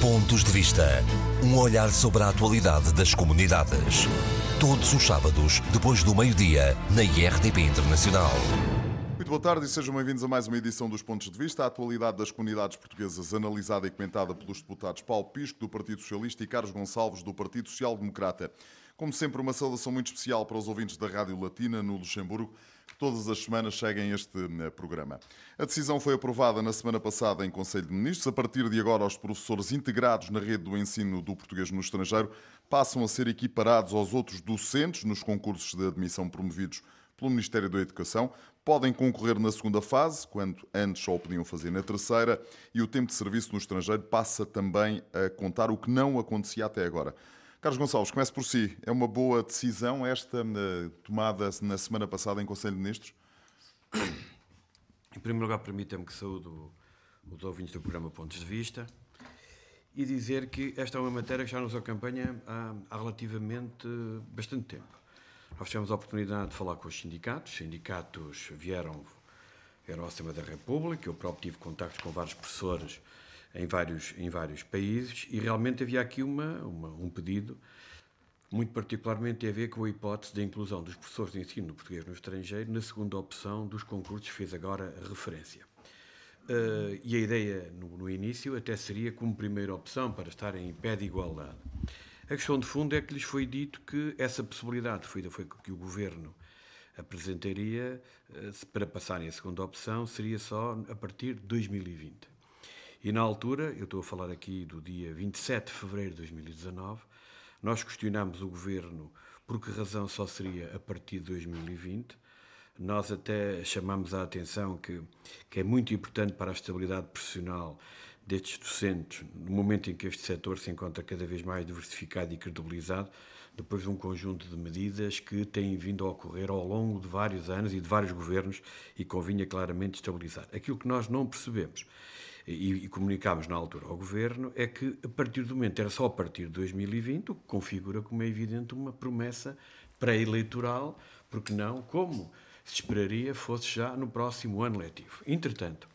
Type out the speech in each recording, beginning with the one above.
Pontos de Vista. Um olhar sobre a atualidade das comunidades. Todos os sábados, depois do meio-dia, na IRTP Internacional. Muito boa tarde e sejam bem-vindos a mais uma edição dos Pontos de Vista. A atualidade das comunidades portuguesas, analisada e comentada pelos deputados Paulo Pisco, do Partido Socialista, e Carlos Gonçalves, do Partido Social Democrata. Como sempre, uma saudação muito especial para os ouvintes da Rádio Latina, no Luxemburgo, todas as semanas seguem este eh, programa. A decisão foi aprovada na semana passada em Conselho de Ministros. A partir de agora, os professores integrados na rede do ensino do português no estrangeiro passam a ser equiparados aos outros docentes nos concursos de admissão promovidos pelo Ministério da Educação. Podem concorrer na segunda fase, quando antes só o podiam fazer na terceira, e o tempo de serviço no estrangeiro passa também a contar o que não acontecia até agora. Carlos Gonçalves, comece por si. É uma boa decisão esta eh, tomada na semana passada em Conselho de Ministros? Em primeiro lugar, permita-me que saúdo os ouvintes do programa Pontos de Vista e dizer que esta é uma matéria que já nos acompanha há, há relativamente bastante tempo. Nós tivemos a oportunidade de falar com os sindicatos, os sindicatos vieram, vieram à Assembleia da República, eu próprio tive contactos com vários professores em vários, em vários países e realmente havia aqui uma, uma, um pedido, muito particularmente a ver com a hipótese da inclusão dos professores de ensino português no estrangeiro na segunda opção dos concursos fez agora referência. Uh, e a ideia, no, no, início, até seria como primeira opção para estarem em pé de igualdade. A questão de fundo é que lhes foi dito que essa possibilidade foi, foi que o governo apresentaria uh, para passarem a segunda opção seria só a partir de 2020. E na altura, eu estou a falar aqui do dia 27 de fevereiro de 2019, nós questionámos o governo por que razão só seria a partir de 2020. Nós até chamamos a atenção que, que é muito importante para a estabilidade profissional destes docentes, no momento em que este setor se encontra cada vez mais diversificado e credibilizado, depois de um conjunto de medidas que têm vindo a ocorrer ao longo de vários anos e de vários governos e convinha claramente estabilizar. Aquilo que nós não percebemos e, e comunicámos na altura ao Governo é que a partir do momento, era só a partir de 2020, o que configura como é evidente uma promessa pré-eleitoral, porque não, como se esperaria, fosse já no próximo ano letivo. Entretanto,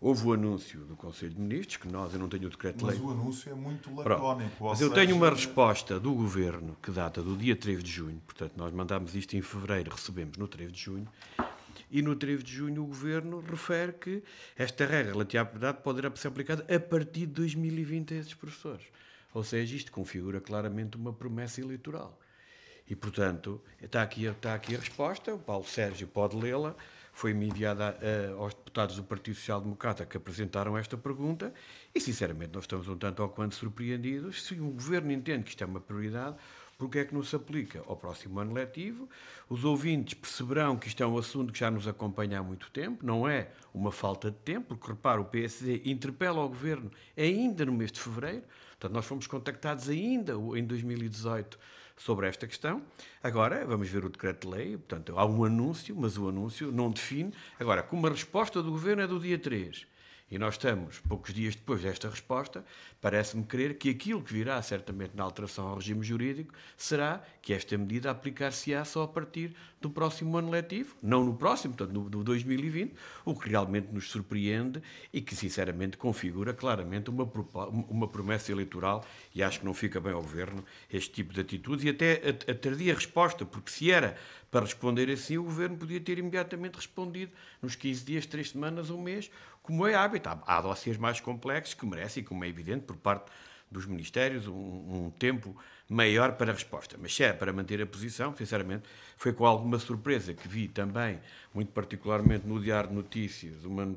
Houve o anúncio do Conselho de Ministros, que nós, eu não tenho o decreto-lei. Mas o anúncio é muito lacónico. Mas eu tenho uma resposta do Governo que data do dia 3 de junho, portanto, nós mandámos isto em fevereiro, recebemos no 3 de junho, e no 3 de junho o Governo refere que esta regra relativa à propriedade poderá ser aplicada a partir de 2020 a esses professores. Ou seja, isto configura claramente uma promessa eleitoral. E, portanto, está aqui, está aqui a resposta, o Paulo Sérgio pode lê-la, foi-me enviada a, aos deputados do Partido Social Democrata que apresentaram esta pergunta e, sinceramente, nós estamos um tanto ao quanto surpreendidos. Se o Governo entende que isto é uma prioridade, porque é que não se aplica ao próximo ano letivo. Os ouvintes perceberão que isto é um assunto que já nos acompanha há muito tempo, não é uma falta de tempo, porque repara, o PSD interpela o Governo ainda no mês de fevereiro, portanto, nós fomos contactados ainda em 2018 sobre esta questão. Agora, vamos ver o decreto-lei, portanto, há um anúncio, mas o anúncio não define. Agora, como a resposta do Governo é do dia 3 e nós estamos, poucos dias depois desta resposta, parece-me crer que aquilo que virá certamente na alteração ao regime jurídico será que esta medida aplicar-se-á só a partir do próximo ano letivo, não no próximo, portanto no, no 2020, o que realmente nos surpreende e que sinceramente configura claramente uma, uma promessa eleitoral e acho que não fica bem ao Governo este tipo de atitudes e até a, a tardia resposta, porque se era para responder assim, o Governo podia ter imediatamente respondido nos 15 dias, 3 semanas, um mês, como é hábito. Há, há mais complexos que merecem, como é evidente, por parte dos Ministérios, um, um tempo maior para a resposta. Mas se é para manter a posição, sinceramente, foi com alguma surpresa que vi também, muito particularmente no Diário de Notícias, uma, uh,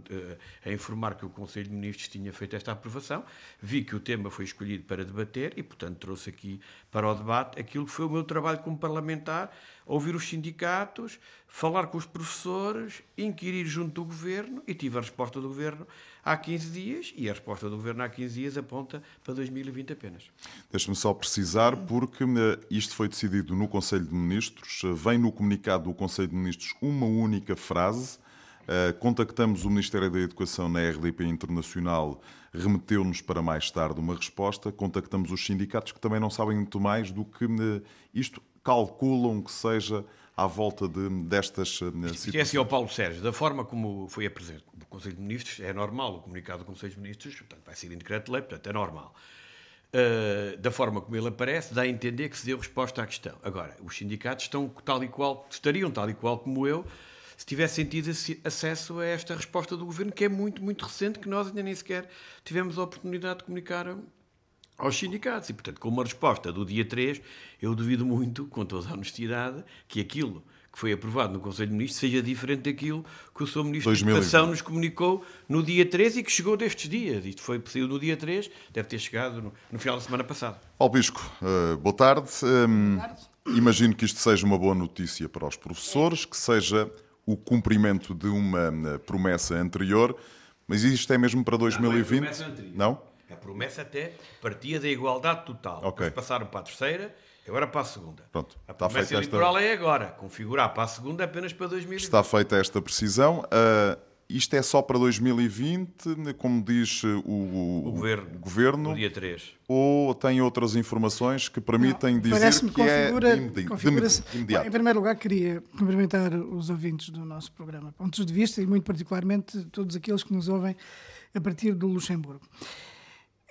a informar que o Conselho de Ministros tinha feito esta aprovação. Vi que o tema foi escolhido para debater e, portanto, trouxe aqui para o debate aquilo que foi o meu trabalho como parlamentar, ouvir os sindicatos, falar com os professores, inquirir junto do Governo e tive a resposta do Governo há 15 dias e a resposta do Governo há 15 dias aponta para 2020 apenas. Deixe-me só precisar, porque eh, isto foi decidido no Conselho de Ministros, eh, vem no comunicado do Conselho de Ministros uma única frase. Eh, contactamos o Ministério da Educação na RDP Internacional, remeteu-nos para mais tarde uma resposta. Contactamos os sindicatos que também não sabem muito mais do que isto calculam que seja à volta de, destas uh, situações? É assim, ao Paulo Sérgio, da forma como foi apresentado o Conselho de Ministros, é normal, o comunicado do Conselho de Ministros, portanto, vai ser em decreto-lei, portanto, é normal. Uh, da forma como ele aparece, dá a entender que se deu resposta à questão. Agora, os sindicatos estão tal e qual, estariam tal e qual como eu, se tivessem tido acesso a esta resposta do governo, que é muito, muito recente, que nós ainda nem sequer tivemos a oportunidade de comunicar aos sindicatos. E, portanto, com uma resposta do dia 3, eu duvido muito, com toda a honestidade, que aquilo que foi aprovado no Conselho de Ministros seja diferente daquilo que o Sr. Ministro 2020. da Educação nos comunicou no dia 3 e que chegou destes dias. Isto foi possível no dia 3, deve ter chegado no, no final da semana passada. Paulo Bisco, uh, boa tarde. Um, boa tarde. Imagino que isto seja uma boa notícia para os professores, que seja o cumprimento de uma eh, promessa anterior, mas isto é mesmo para 2020? Não? não? A promessa até partia da igualdade total. Okay. Depois passaram para a terceira, agora para a segunda. Pronto, a promessa eleitoral esta... é agora. Configurar para a segunda apenas para 2020. Está feita esta precisão. Uh, isto é só para 2020, como diz o, o, o governo, governo no dia 3. Ou tem outras informações que permitem Não, dizer que configura, é imediato? Em primeiro lugar, queria cumprimentar os ouvintes do nosso programa, pontos de vista e muito particularmente todos aqueles que nos ouvem a partir do Luxemburgo.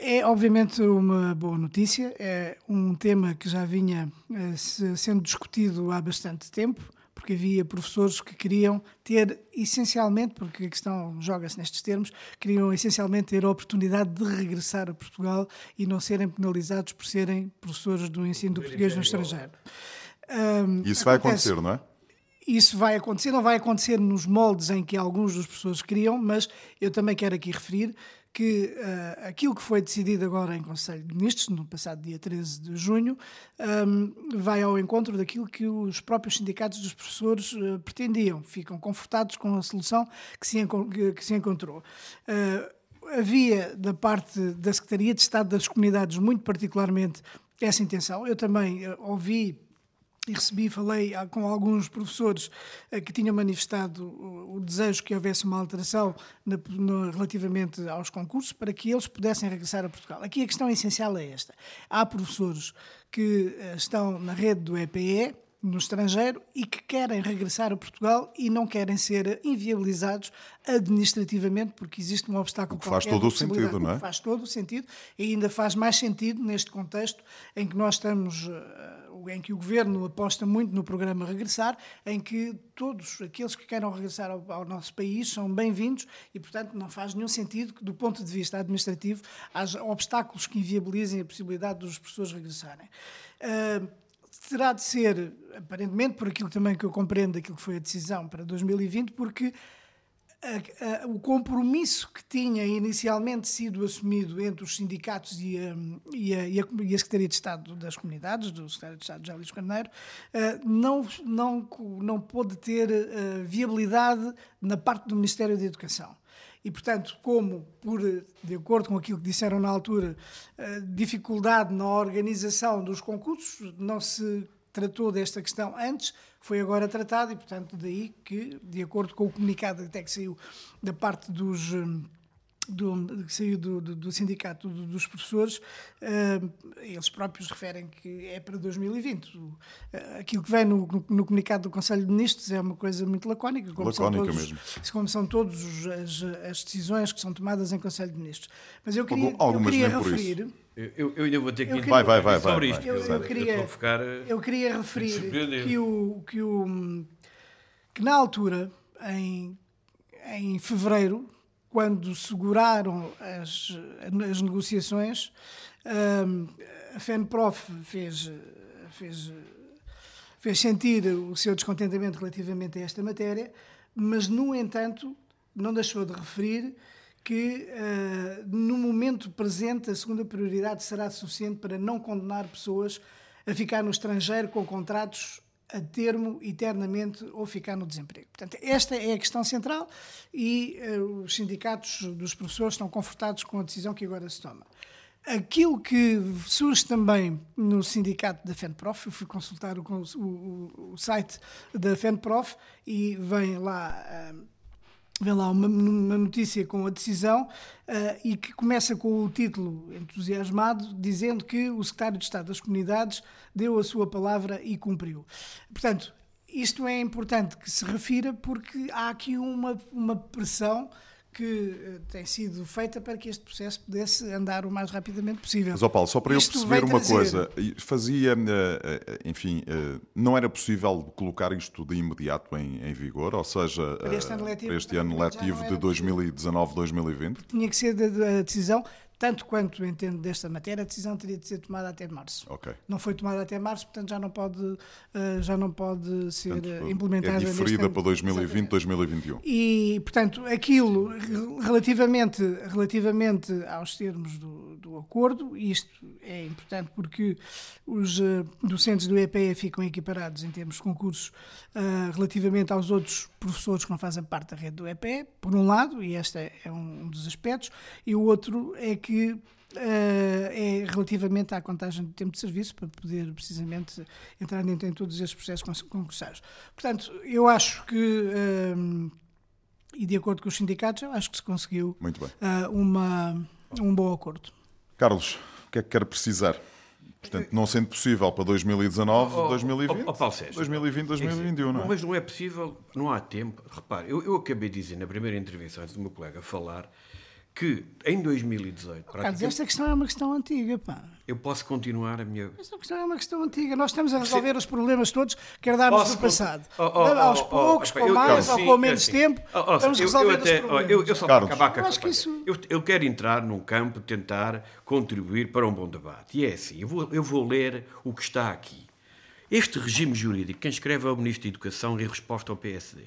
É obviamente uma boa notícia, é um tema que já vinha eh, sendo discutido há bastante tempo, porque havia professores que queriam ter, essencialmente, porque a questão joga-se nestes termos, queriam essencialmente ter a oportunidade de regressar a Portugal e não serem penalizados por serem professores do ensino do português no estrangeiro. Um, Isso vai acontecer, não é? Isso vai acontecer, não vai acontecer nos moldes em que alguns dos professores queriam, mas eu também quero aqui referir que uh, aquilo que foi decidido agora em Conselho de Ministros, no passado dia 13 de junho, um, vai ao encontro daquilo que os próprios sindicatos dos professores uh, pretendiam. Ficam confortados com a solução que se, que se encontrou. Uh, havia, da parte da Secretaria de Estado das Comunidades, muito particularmente, essa intenção. Eu também ouvi e recebi, falei com alguns professores eh, que tinham manifestado o desejo que houvesse uma alteração relativamente aos concursos para que eles pudessem regressar a Portugal. Aqui a questão essencial é esta. Há professores que eh, estão na rede do EPE, no estrangeiro e que querem regressar a Portugal e não querem ser inviabilizados administrativamente porque existe um obstáculo que faz todo o sentido, não é? Faz todo o sentido e ainda faz mais sentido neste contexto em que nós estamos em que o governo aposta muito no programa Regressar, em que todos aqueles que queiram regressar ao, ao nosso país são bem-vindos e, portanto, não faz nenhum sentido que, do ponto de vista administrativo, haja obstáculos que inviabilizem a possibilidade dos professores regressarem. Uh, terá de ser, aparentemente, por aquilo também que eu compreendo daquilo que foi a decisão para 2020, porque a, a, o compromisso que tinha inicialmente sido assumido entre os sindicatos e a, e a, e a, Secretaria de Estado das Comunidades, do Secretário de Estado José Carneiro, uh, não, não, não pôde ter uh, viabilidade na parte do Ministério da Educação. E, portanto, como, por, de acordo com aquilo que disseram na altura, uh, dificuldade na organização dos concursos, não se tratou desta questão antes, foi agora tratado e, portanto, daí que, de acordo com o comunicado até que saiu da parte dos hum, do, que saiu do, do, do sindicato do, dos professores, uh, eles próprios referem que é para 2020. Uh, aquilo que vem no, no, no, comunicado do Conselho de Ministros é uma coisa muito lacónica, como lacónica são todos, mesmo. como são todas as, as, decisões que são tomadas em Conselho de Ministros. Mas eu queria, eu queria referir. Eu, eu, ainda vou ter que queria, vai, vai, vai, vai, sobre isto. Eu, eu, queria, eu, ficar, eu queria referir que, o, que, o, que na altura, em, em fevereiro, quando seguraram as, as negociações, um, a FENPROF fez, fez, fez sentir o seu descontentamento relativamente a esta matéria, mas, no entanto, não deixou de referir que, uh, no momento presente, a segunda prioridade será suficiente para não condenar pessoas a ficar no estrangeiro com contratos a termo eternamente ou ficar no desemprego. Portanto, esta é a questão central e uh, os sindicatos dos professores estão confortados com a decisão que agora se toma. Aquilo que surge também no sindicato da FENPROF, eu fui consultar o, o, o site da FENPROF e vem lá. Uh, vem lá uma, uma, notícia com a decisão uh, e que começa com o título entusiasmado, dizendo que o secretário de Estado das Comunidades deu a sua palavra e cumpriu. Portanto, isto é importante que se refira porque há aqui uma, uma pressão que eh, tem sido feita para que este processo pudesse andar o mais rapidamente possível. Mas, ó Paulo, só para Isto eu perceber uma trazer- coisa, fazia, eh, eh, enfim, não era possível colocar isto de imediato em, em vigor, ou seja, Para este ano letivo, este ano letivo de 2019-2020? Tinha que ser da decisão, tanto quanto entendo desta matéria, a decisão teria de ser tomada até março. Ok. Não foi tomada até março, portanto já não pode, eh, já não pode ser eh, implementada. é diferida para 2020-2021. E, portanto, aquilo re- relativamente, relativamente aos termos do, do acordo, isto é importante porque os eh, docentes do EPE ficam equiparados em termos de concursos ah, relativamente aos outros professores que não fazem parte da rede do EPE, por um lado, e este é, é um dos aspectos, e o outro é que ah, é relativamente à contagem de tempo de serviço para poder precisamente entrar dentro em todos esses processos con- concursados. Portanto, eu acho que ah, e de acordo com os sindicatos, eu acho que se conseguiu Muito bem. ah, uma, um bom acordo. Carlos, o que é que quer precisar? Portanto, não sendo possível para 2019, Oh, oh, 2020, oh, oh, Paulo Sérgio. 2020, 2021, não é? Mas não é possível, não há tempo. Repare, eu, eu acabei de dizer na primeira intervenção, antes do meu colega falar, que em 2018, Carlos, praticamente, esta questão é uma questão antiga, pá. eu posso continuar a minha. Esta questão é uma questão antiga. Nós estamos a resolver os problemas todos que herdámos Posso do passado. Oh, oh, aos oh, oh, poucos, oh, com eu- mais eu- ou sim, com menos assim. tempo, Oh, oh, vamos eu- eu resolver até- os oh, problemas. Eu, eu só Carlos. para acabar com que coisa. isso- eu, eu quero entrar num campo tentar contribuir para um bom debate. E é assim, eu vou, eu vou ler o que está aqui. Este regime jurídico, quem escreve é o Ministro da Educação em resposta ao PSD.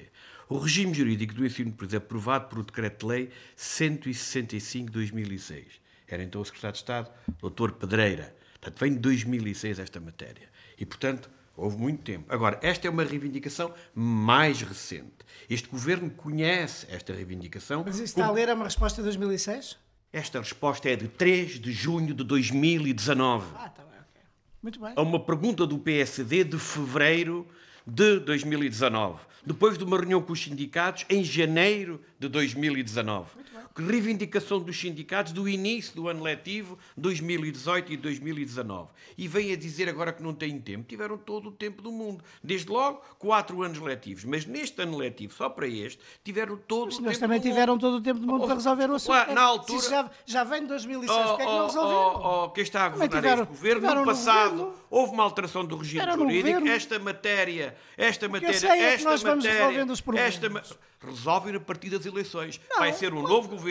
O regime jurídico do ensino superior aprovado por o Decreto-Lei 165-2006. Era então o Secretário de Estado, Dr. Pedreira. Portanto, vem de 2006 esta matéria. E, portanto, houve muito tempo. Agora, esta é uma reivindicação mais recente. Este Governo conhece esta reivindicação. Mas isso está a como- ler é uma resposta de 2006? Esta resposta é de 3 de junho de 2019 Ah, ok. Muito bem. a uma pergunta do PSD de fevereiro de 2019, depois de uma reunião com os sindicatos em janeiro de 2019. Reivindicação dos sindicatos do início do ano letivo 2018 e 2019. E vem a dizer agora que não têm tempo. Tiveram todo o tempo do mundo. Desde logo, quatro anos letivos. Mas neste ano letivo, só para este, tiveram todo Mas o tempo também do mundo. tiveram todo o tempo do mundo Oh, para resolver o assunto. lá, na Se altura- isso já, já vem de 2006, Oh, é que não oh, resolveram? oh, oh, quem está a governar tiveram- este governo, tiveram no passado, governo. houve uma alteração do regime Era no jurídico. Esta matéria, esta matéria, é esta vamos matéria, esta resolvem a partir das eleições. Não, vai ser um novo governo,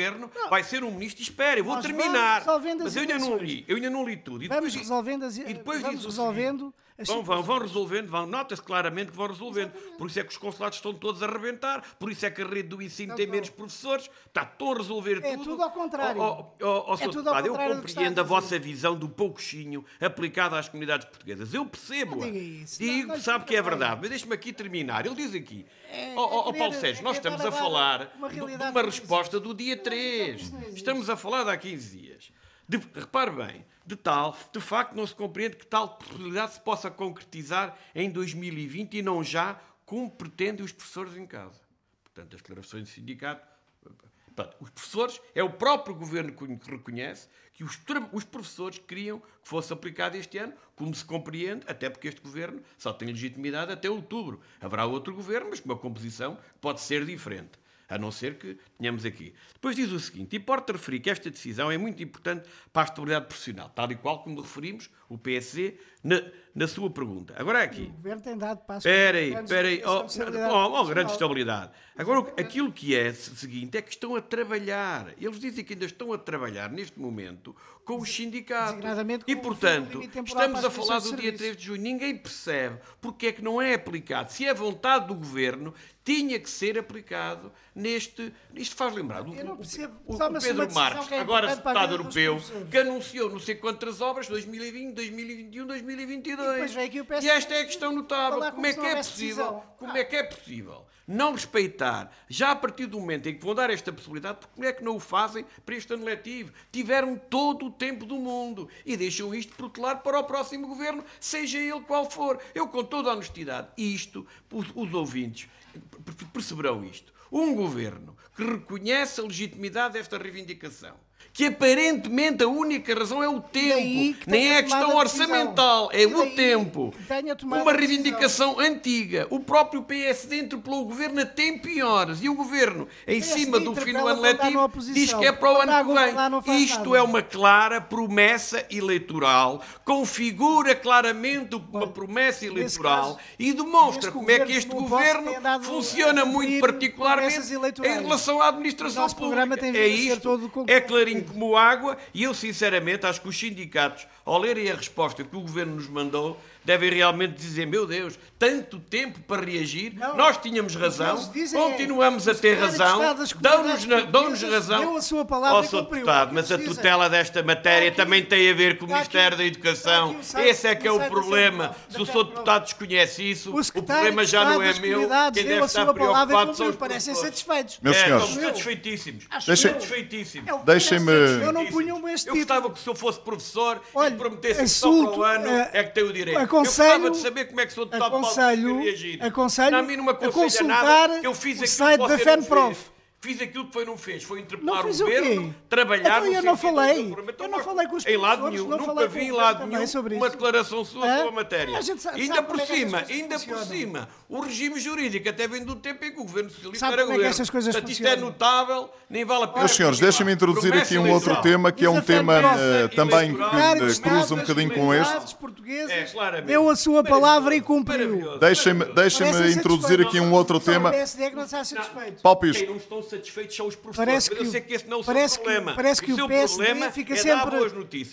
vai ser um ministro. Espera, eu vou terminar. vamos Mas eu ainda não li, eu ainda não li tudo. E Vamos depois- resolvendo as- e depois vamos resolvendo as Vão, vão, vão resolvendo, vão, nota-se claramente que vão resolvendo. Por isso é que os consulados estão todos a arrebentar, por isso é que a rede do ensino tem Não, menos professores, está, estão a resolver É tudo. tudo ao contrário. Oh, oh, oh, É tudo ao contrário eu compreendo a vossa visão do pouquinho aplicada às comunidades portuguesas. Eu percebo. Não diga isso. Digo, Não, sabe que é verdade, mas deixe-me aqui terminar. Ele diz aqui, É- oh, é Paulo é Sérgio, nós querer estamos a falar uma de- uma resposta do dia 3. isso não existe. Estamos a falar de há 15 dias. De, repare bem, de tal, de facto, não se compreende que tal possibilidade se possa concretizar em 2020 e não já, como pretendem os professores em casa. Portanto, as declarações do sindicato. Portanto, os professores, é o próprio governo que reconhece que os, os professores queriam que fosse aplicado este ano, como se compreende, até porque este governo só tem legitimidade até outubro. Haverá outro governo, mas com uma composição que pode ser diferente. A não ser que tenhamos aqui. Depois diz o seguinte: importa referir que esta decisão é muito importante para a estabilidade profissional, tal e qual como referimos o PSD na, na sua pergunta. Agora é aqui. O governo tem dado passos. Espera aí, grandes espera aí. Oh, oh, oh, grande estabilidade. Agora, o- aquilo que é se- seguinte é que estão a trabalhar. Eles dizem que ainda estão a trabalhar neste momento com os sindicatos. E, portanto, estamos a falar do dia serviço. 3 de junho. Ninguém percebe porque é que não é aplicado. Se é vontade do governo, tinha que ser aplicado neste. Isto faz lembrar o- o, o Pedro Marques, que é agora deputado europeu, que anunciou não sei quantas obras, 2020, 2021, 2022. E E esta é a questão notável. falar Como é como que é possível? decisão. Como é que é possível não respeitar, já a partir do momento em que vão dar esta possibilidade, porque como é que não o fazem para este ano letivo? Tiveram todo o tempo do mundo e deixam isto protelar para o próximo governo, seja ele qual for. Eu, com toda a honestidade, isto, os, os ouvintes per- perceberão isto. Um governo que reconhece a legitimidade desta reivindicação, que aparentemente a única razão é o tempo, nem é a questão orçamental, é o tempo. Uma reivindicação antiga. O próprio PSD interpelou o governo a tempo e horas e o governo, em cima do fim do ano letivo, diz que é para o ano que vem. Isto é uma clara promessa eleitoral, configura claramente uma promessa eleitoral e demonstra como é que este governo funciona muito particularmente em relação à administração pública. É isto, é clarinho como água, e eu sinceramente acho que os sindicatos, ao lerem a resposta que o governo nos mandou, devem realmente dizer: meu Deus, tanto tempo para reagir, não, nós tínhamos razão, continuamos é, a ter razão, dão-nos dão razão. Deu a sua palavra oh, deputado, mas a tutela desta matéria aqui, também tem a ver com o Ministério aqui, da Educação. Esse é que é o problema. Se o seu deputado desconhece isso, o problema já não é meu. Quem deve estar preocupado são os parecem satisfeitos. Meus é, senhores, estamos satisfeitíssimos. Satisfeitíssimos. Deixem-me. Eu não punho este tipo. Eu gostava que se eu fosse professor e prometesse só para o ano, é, é que tem o direito aconselho, eu gostava de saber como é que Sr. Deputado aconselho, Paulo reagir. Aconselho não, a mim não me aconselha nada, que eu fiz o site da FENPROF. Fiz aquilo que foi não fez, foi interpelar o governo, trabalhar então, eu não falei. Eu não falei com os Em lado nenhum, nunca vi em lado nenhum uma declaração sua sobre a matéria. Ainda por cima, ainda por cima, o regime jurídico até vem do tempo em que o governo socialista era é governo. Portanto, isto é notável, nem vale a pena. Meus senhores, deixem-me introduzir aqui um outro tema que é um tema eh, também que cruza um bocadinho com este. É, Deu a sua palavra e cumpriu. Deixem-me introduzir aqui um outro tema. Paulo Pisco satisfeitos são os professores. Parece que, eu sei que esse não é o seu problema. Que, parece que o, o PSD fica é sempre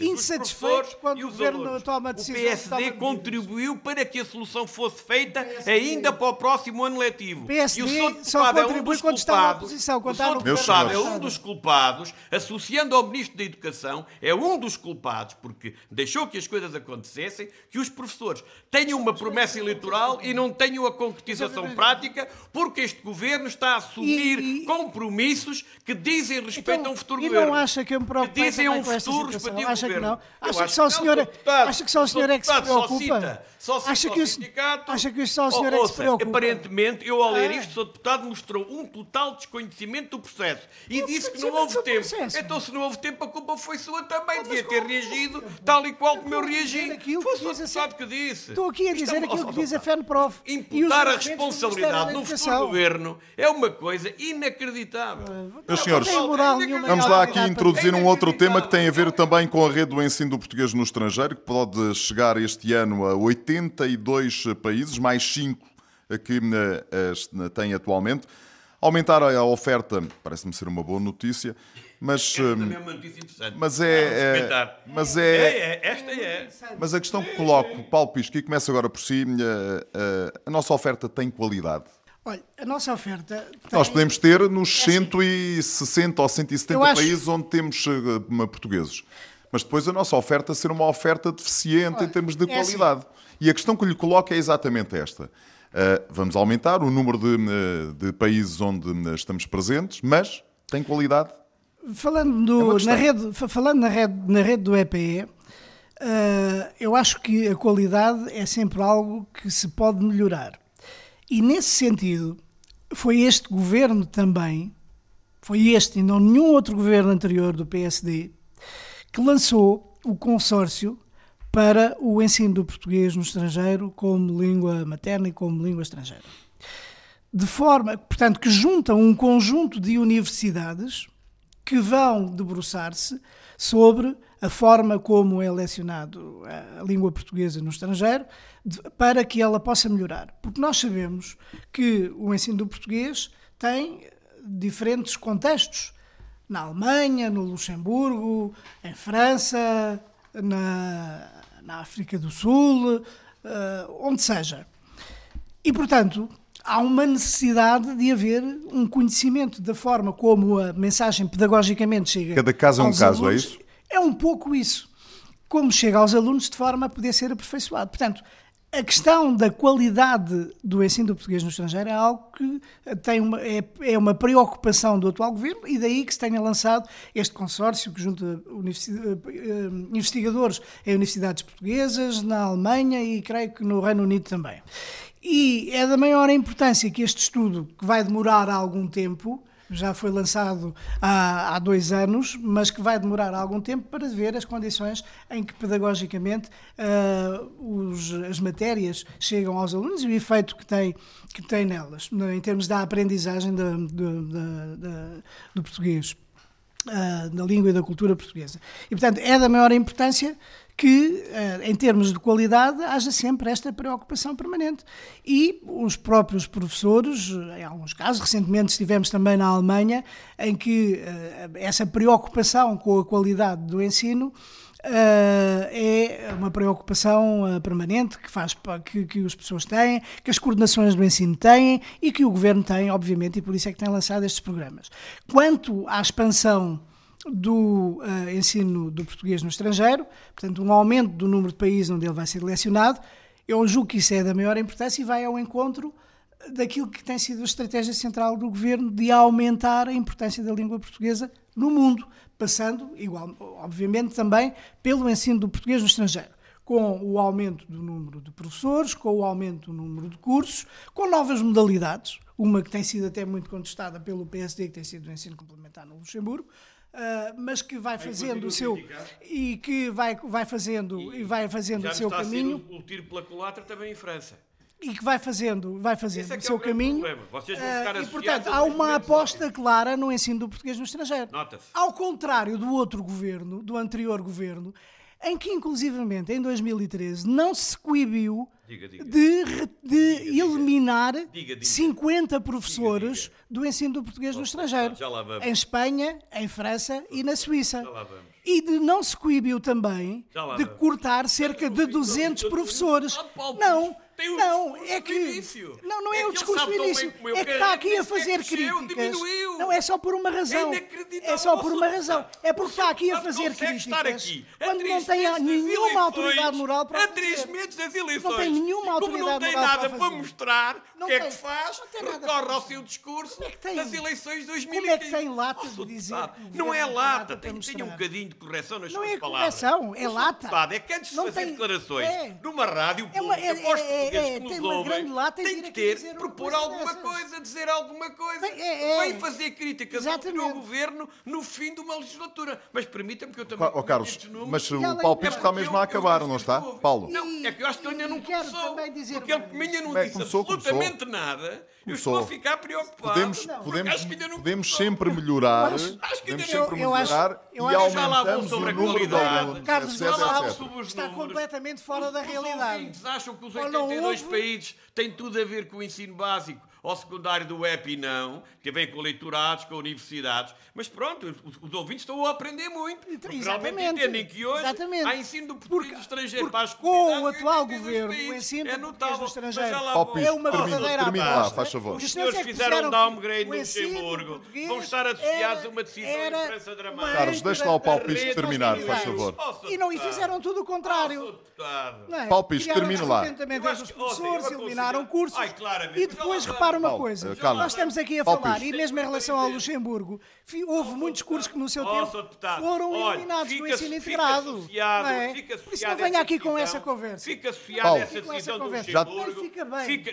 insatisfeito quando o governo toma decisões. O PSD contribuiu para que a solução fosse feita ainda para o próximo ano letivo. PSD e o só contribui é um dos quando está na oposição. Quando o senhor é um dos culpados, associando ao Ministro da Educação, é um dos culpados, porque deixou que as coisas acontecessem, que os professores tenham uma promessa eleitoral e não tenham a concretização prática, porque este governo está a assumir e, e, com compromissos que dizem respeito então, a um futuro e governo. E não acha que eu me preocupo que dizem um futuro respectivo acha governo. Que não? Acha que só o senhor, é- acha que só o senhor é que se preocupa? Só cita, acha que o sindicato. Acha que só o senhor é que se preocupa? Aparentemente, eu ao ler isto, o deputado mostrou um total desconhecimento do processo e disse que não houve tempo. Então, se não houve tempo, a culpa foi sua também. Devia ter reagido tal e qual como eu reagi. Foi o deputado que disse. Estou aqui a dizer aquilo que diz a FENPROF. Imputar a responsabilidade no futuro governo é uma coisa inacreditável. Meus senhores, vamos lá aqui introduzir um outro tema que tem a ver também com a rede do ensino do português no estrangeiro, que pode chegar este ano a 82 países, mais 5 que eh, tem atualmente. Aumentar a oferta parece-me ser uma boa notícia, mas é também é uma notícia interessante. Mas é, é mas é, é, é, esta é. Mas a questão que coloco, Paulo Pisco, e começa agora por si, a, eh, a, a nossa oferta tem qualidade. Olha, a nossa oferta. Tem... Nós podemos ter nos é 160 assim. ou 170 acho... países onde temos uh, portugueses. Mas depois a nossa oferta ser uma oferta deficiente Olha, em termos de é qualidade. Assim. E a questão que lhe coloco é exatamente esta. Uh, vamos aumentar o número de, uh, de países onde estamos presentes, mas tem qualidade? Falando, é na, rede, falando na, rede, na rede do EPE, eu acho que a qualidade é sempre algo que se pode melhorar. E nesse sentido, foi este governo também, foi este e não nenhum outro governo anterior do PSD, que lançou o consórcio para o ensino do português no estrangeiro como língua materna e como língua estrangeira. De forma, portanto, que junta um conjunto de universidades que vão debruçar-se sobre a forma como é lecionado a língua portuguesa no estrangeiro, para que ela possa melhorar. Porque nós sabemos que o ensino do português tem diferentes contextos. Na Alemanha, no Luxemburgo, em França, na, na África do Sul, uh, onde seja. E, portanto, há uma necessidade de haver um conhecimento da forma como a mensagem pedagogicamente chega. Cada caso é um caso, alunos. é isso? É um pouco isso. Como chega aos alunos de forma a poder ser aperfeiçoado. Portanto, a questão da qualidade do ensino do português no estrangeiro é algo que tem uma, é, é, uma preocupação do atual governo e daí que se tenha lançado este consórcio que junta eh, investigadores em universidades portuguesas, na Alemanha e creio que no Reino Unido também. E é da maior importância que este estudo, que vai demorar algum tempo, já foi lançado há, há dois anos, mas que vai demorar algum tempo para ver as condições em que pedagogicamente uh, os, as matérias chegam aos alunos e o efeito que tem, que tem nelas, em termos da aprendizagem do português. Uh, da língua e da cultura portuguesa. E, portanto, é da maior importância que, eh, em termos de qualidade, haja sempre esta preocupação permanente. E os próprios professores, em alguns casos, recentemente estivemos também na Alemanha, em que eh, essa preocupação com a qualidade do ensino Uh, é uma preocupação uh, permanente que faz que, que as pessoas têm, que as coordenações do ensino têm e que o governo tem, obviamente, e por isso é que tem lançado estes programas. Quanto à expansão do uh, ensino do português no estrangeiro, portanto, um aumento do número de países onde ele vai ser lecionado. Eu julgo que isso é da maior importância e vai ao encontro daquilo que tem sido a estratégia central do governo de aumentar a importância da língua portuguesa no mundo, passando, igual, obviamente, também pelo ensino do português no estrangeiro. Com o aumento do número de professores, com o aumento do número de cursos, com novas modalidades, uma que tem sido até muito contestada pelo PSD, que tem sido o ensino complementar no Luxemburgo, Uh, mas que vai fazendo o seu e que vai vai fazendo e, e vai fazendo o seu caminho. o, o tiro pela culatra também em França e que vai fazendo, vai fazendo é o seu é o caminho. Uh, e, portanto, há uma aposta clara no ensino do português no estrangeiro. Ao contrário do outro governo, do anterior governo, em que, inclusivamente, em 2013, não se coibiu diga, diga. de, de diga, eliminar 50 professores do ensino do português no estrangeiro. Em Espanha, em França e na Suíça. E de não se coibiu também de cortar cerca de 200 professores. Não, tem não, é que início. Não, não é, é o discurso do início. É que está aqui a fazer críticas. Não é só por uma razão. É, é só por uma razão. É porque está aqui a fazer críticas. Quando não tem nenhuma autoridade moral para A três meses das eleições. Não tem nenhuma autoridade moral Como não tem nada para mostrar o que é que faz, recorre ao seu discurso das eleições de 2015. Como é que tem lata de dizer Não é lata, tem um bocadinho de correção nas suas palavras. Não é correção, é lata. É que antes de fazer declarações numa rádio pública, é, que nos ouvem têm que ter, propor alguma dessas. coisa, dizer alguma coisa. Bem, é, é. Vem fazer críticas Exatamente. ao governo no fim de uma legislatura. Mas permita-me que eu também. Oh, Carlos, mas o Paulo Pisco está mesmo a acabar, não está? Paulo? Não, é que eu acho que ele ainda não começou. Porque ele ainda não disse absolutamente nada. Eu estou a ficar preocupado. Podemos, podemos, podemos sempre melhorar. Podemos sempre melhorar e aumentamos o número de alunos. Carlos, está completamente fora da realidade. acham que os 82 países têm tudo a ver com o ensino básico ao secundário do EPI não, que vem com leitorados, com universidades. Mas pronto, os, os ouvintes estão a aprender muito. Realmente entendem que hoje Exatamente. há ensino do português porque, estrangeiro porque para as Com o atual governo, o ensino é do português estrangeiro é uma verdadeira termina faz favor. Os senhores é fizeram um downgrade no Luxemburgo. Vão estar associados a uma decisão de imprensa dramática. Carlos, deixa lá o Paulo Pisco terminar, faz favor. E não, e fizeram tudo o contrário. É? Paulo Pisco, termina lá. os professores, eliminaram cursos. E depois, repara uma coisa. Nós estamos aqui a falar, e mesmo em relação ao Luxemburgo, houve muitos cursos que no seu tempo foram eliminados do ensino integrado. É? Por isso não venha aqui com essa conversa. Fica associado a essa decisão do Luxemburgo.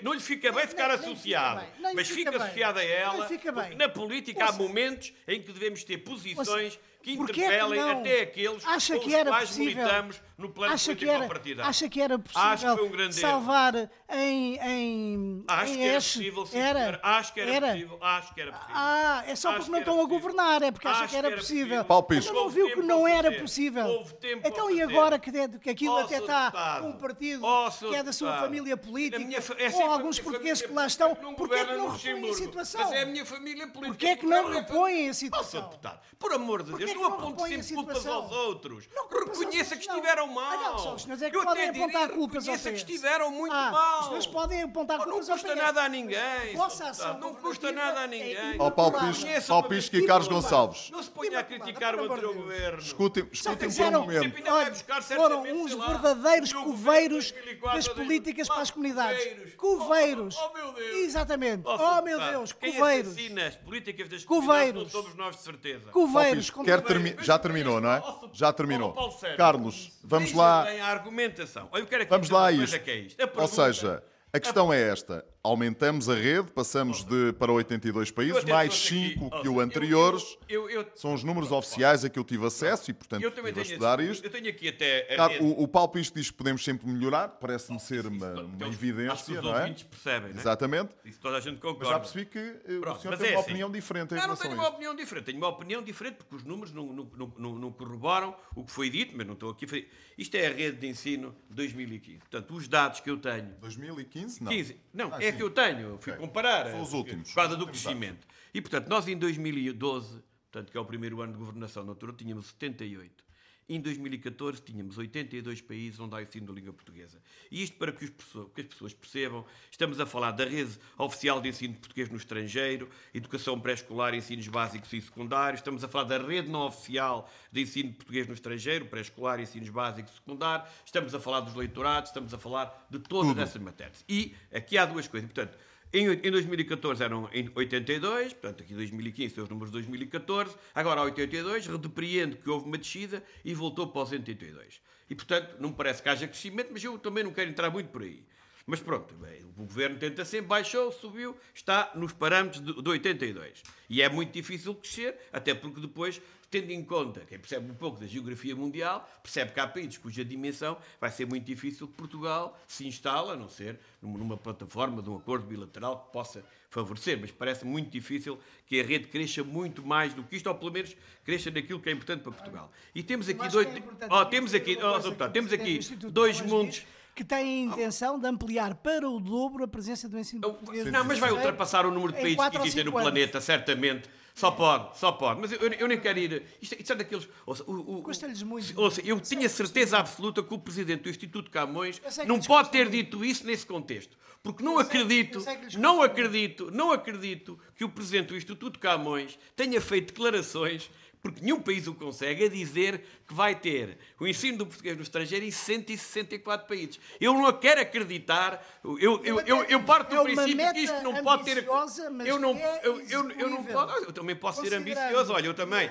Não lhe fica bem ficar associado, mas fica associado a ela. Na política há momentos em que devemos ter posições que interpelem é que até aqueles acha que era quais possível, militamos no plano acha político que era, partidário. Acha que era possível um salvar em, em, acho em que era possível, sim, era, acho que era, era, possível. Acho que era possível. Ah, é só acho porque não estão a governar, é porque acha que era, possível. Palpite. não viu que não era possível. Então e agora que, que aquilo oh, até está com um partido oh, que é da sua família política, é com alguns portugueses que lá estão, porquê é que não repõem a situação? Mas é a minha família política. Porquê é que não repõem a situação? Por amor de Deus, não aponte sempre culpas aos outros. Não, reconheça que estiveram mal. Não, os senhores é que podem apontar culpas Reconheça que estiveram muito ah, mal. Os senhores podem apontar culpas Não custa nada a ninguém. Não custa nada a é ninguém. Ó Paulo Pisco e Carlos Gonçalves. Não se ponha a criticar o outro governo. Escutem, escutem por um momento. Foram uns verdadeiros coveiros das políticas para as comunidades. Coveiros. Oh, meu Deus. Exatamente. Oh, meu Deus. Coveiros. Quem assassina as políticas das comunidades não somos nós, de certeza. Coveiros. Já terminou, não é? Já terminou. Carlos, vamos lá. Vamos lá a isto. Ou seja, a questão é esta. Aumentamos a rede, passamos de, para 82 países, mais trouxe aqui, 5 ó, que o anteriores. eu- eu- eu- São os números oficiais a que eu tive acesso e, portanto, Eu estive a tenho, estudar isto. eu tenho aqui até a Claro, o, o Paulo Pisco diz que podemos sempre melhorar, parece-me ser uma, Então, uma acho que evidência, os não é? percebem, não é? Exatamente. Isso toda a gente concorda. Mas já percebi que eh, Pronto, o senhor tem é uma assim. opinião diferente em Não, não relação tenho a uma opinião diferente. Tenho uma opinião diferente porque os números não, não, não, não, não corroboram o que foi dito, mas não estou aqui a fazer. Isto é a rede de ensino de 2015. Portanto, os dados que eu tenho 2015? Não. 15. Não, Ah, é. Que eu tenho. Fui comparar. São os últimos. Por causa do crescimento. E, portanto, nós em 2012, portanto, que é o primeiro ano de governação na altura, tínhamos 78. Em 2014 tínhamos 82 países onde há ensino da língua portuguesa. E isto para que, os que as pessoas percebam, estamos a falar da rede oficial de ensino de português no estrangeiro, educação pré-escolar, ensinos básicos e secundários, estamos a falar da rede não oficial de ensino de português no estrangeiro, pré-escolar, ensinos básicos e secundários, estamos a falar dos leitorados, estamos a falar de todas Tudo. essas matérias. E aqui há duas coisas. Portanto, em, em 2014 eram em 82, portanto, aqui 2015 são os números de 2014, agora há 82, depreendo que houve uma descida e voltou para os 82. E, portanto, não me parece que haja crescimento, mas eu também não quero entrar muito por aí. Mas pronto, bem, o governo tenta sempre, baixou, subiu, está nos parâmetros de, de 82. E é muito difícil crescer, até porque depois, tendo em conta, quem percebe um pouco da geografia mundial, percebe que há países cuja dimensão vai ser muito difícil que Portugal se instale, a não ser numa, plataforma de um acordo bilateral que possa favorecer. Mas parece muito difícil que a rede cresça muito mais do que isto, ou pelo menos cresça naquilo que é importante para Portugal. E temos aqui dois. é Oh, temos aqui, oh, deputado, temos aqui dois mundos. Que tem a intenção de ampliar para o dobro a presença do ensino português. Não, mas vai ultrapassar o número de países que existem no anos. planeta, certamente. Só pode, só pode. Mas eu, eu nem quero ir. Isto, isto é daqueles. Ouça, o, o, Custa-lhes muito. ouça, eu tinha certeza absoluta que o presidente do Instituto Camões sei não pode ter dito isso nesse contexto. Porque não sei- acredito, sei não acredito, não acredito que o presidente do Instituto Camões tenha feito declarações. Porque nenhum país o consegue a dizer que vai ter o ensino do português no estrangeiro em 164 países. Eu não quero acreditar, eu, eu, eu, eu parto É do princípio que isto não pode ter. Eu não, é eu, eu, eu não posso. Eu também posso ser ambicioso. Olha, eu também.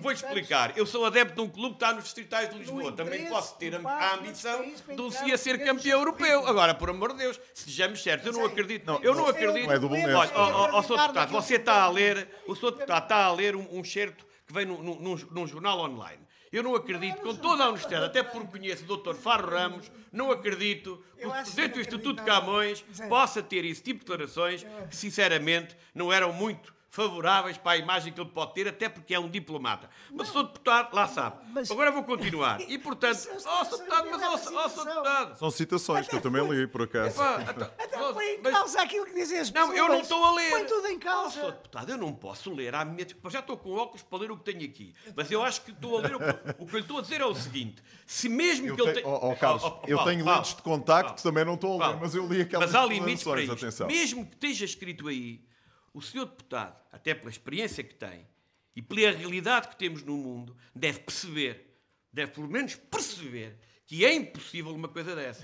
Vou explicar. Eu sou adepto de um clube que está nos distritais de Lisboa. Também posso ter a, ambição de um dia ser campeão europeu. Agora, por amor de Deus, sejamos certos, eu não Sei. acredito. Não, eu não acredito. não é do Bolonense. Olha, ó, ó, ó, Deputado, você está a ler, o Sr. Deputado está a ler um, um certo que vem num, num- num- jornal online. Eu não acredito, com toda a honestidade, até porque conheço o Dr. Faro Ramos, não acredito que o Presidente do Instituto. Camões possa ter esse tipo de declarações que, sinceramente, não eram muito favoráveis para a imagem que ele pode ter, até porque é um diplomata. Mas o Sr. Deputado, lá sabe. Mas- Agora vou continuar. E, portanto, Mas, ó, Sr. Deputado, mas, ó, ó, Sr. Deputado. São citações que eu também li, por acaso. Então, Até ó, põe em causa aquilo que dizem as pessoas. não, eu não estou a ler. Põe tudo em causa. Sr. deputado, eu não posso ler à minha. Já estou com óculos para ler o que tenho aqui. Mas eu acho que estou a ler. O que, eu lhe estou a dizer é o seguinte: se mesmo que ele tenho, tenha. oh, oh, Carlos, eu tenho lentes de contacto, também não estou a ler, mas eu li aquelas Mas há limites para isto. atenção. Mesmo que esteja escrito aí, o senhor deputado, até pela experiência que tem e pela realidade que temos no mundo, deve perceber, deve pelo menos perceber, que é impossível uma coisa dessa.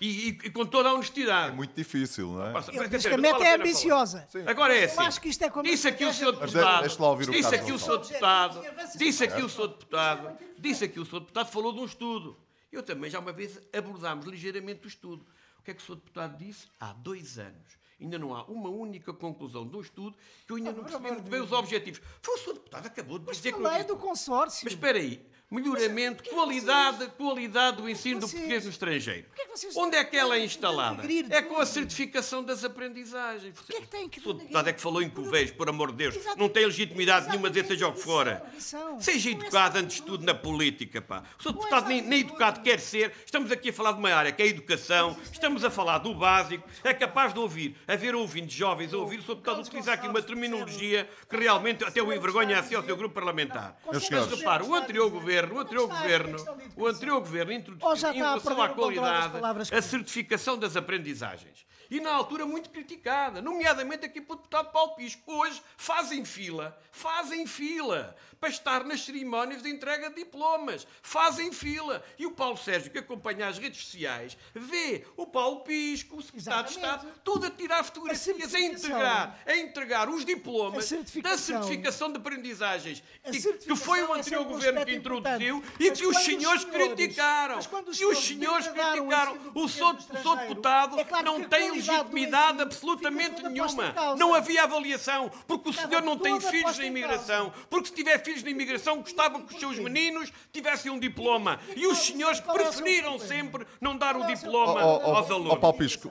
E, e- e com toda a honestidade. É muito difícil, não é? Que a meta é ambiciosa. Agora é Eu assim. acho que isto é como Disse aqui o. Mas Deputado. Disse aqui o. Gonçalves. Deputado. Disse aqui o Sr. Deputado. Disse aqui o Sr. Deputado falou de um estudo. Eu também já uma vez abordámos ligeiramente o estudo. O que é que o Sr. Deputado disse? Há dois anos. Ainda não há uma única conclusão do estudo que eu ainda não percebi muito bem os objetivos. Foi o Sr. Deputado acabou de Mas dizer que falei disse. do consórcio. Mas espera aí. Melhoramento, Mas, qualidade, qualidade do ensino do vocês- português no estrangeiro. Que vocês Onde é que ela é que instalada? É com a certificação das aprendizagens. Porquê que tem que O Sr. denegrir? deputado é que falou em Coveiros, por amor de Deus. Exatamente. Não tem legitimidade nenhuma de dizer seja o que for. Exatamente. Lição. Seja Lição. educado antes de tudo na política, pá. O Sr. Não é deputado nem, nem educado quer ser. Estamos aqui a falar de uma área que é a educação. Estamos a falar do básico. É capaz de ouvir, haver ouvintes jovens a ouvir o Sr. deputado utilizar aqui uma terminologia que realmente até o envergonha assim ao seu grupo parlamentar. Mas repara, o anterior governo, o anterior governo, educação. o anterior governo introduziu em relação à qualidade a certificação das aprendizagens. E na altura muito criticada, nomeadamente aqui pelo deputado Paulo Pisco. Hoje fazem fila, fazem fila para estar nas cerimónias de entrega de diplomas. Fazem fila. E o Paulo Sérgio, que acompanha as redes sociais, vê o Paulo Pisco, o secretário de Exatamente. Estado, tudo a tirar fotografias, a certificação. entregar, a entregar os diplomas A da certificação. certificação de aprendizagens A que, certificação foi o é anterior governo que introduziu e que os senhores senhores- criticaram. os E os senhores o criticaram. O o senhor estrangeiro, deputado é claro não tem legitimidade absolutamente nenhuma. Não havia avaliação, porque o senhor não tem filhos na imigração, porque se tiver filhos na imigração gostava que os seus meninos tivessem um diploma. E os senhores preferiram sempre não dar o diploma Oh, oh, aos alunos. oh, Paulo Pisco,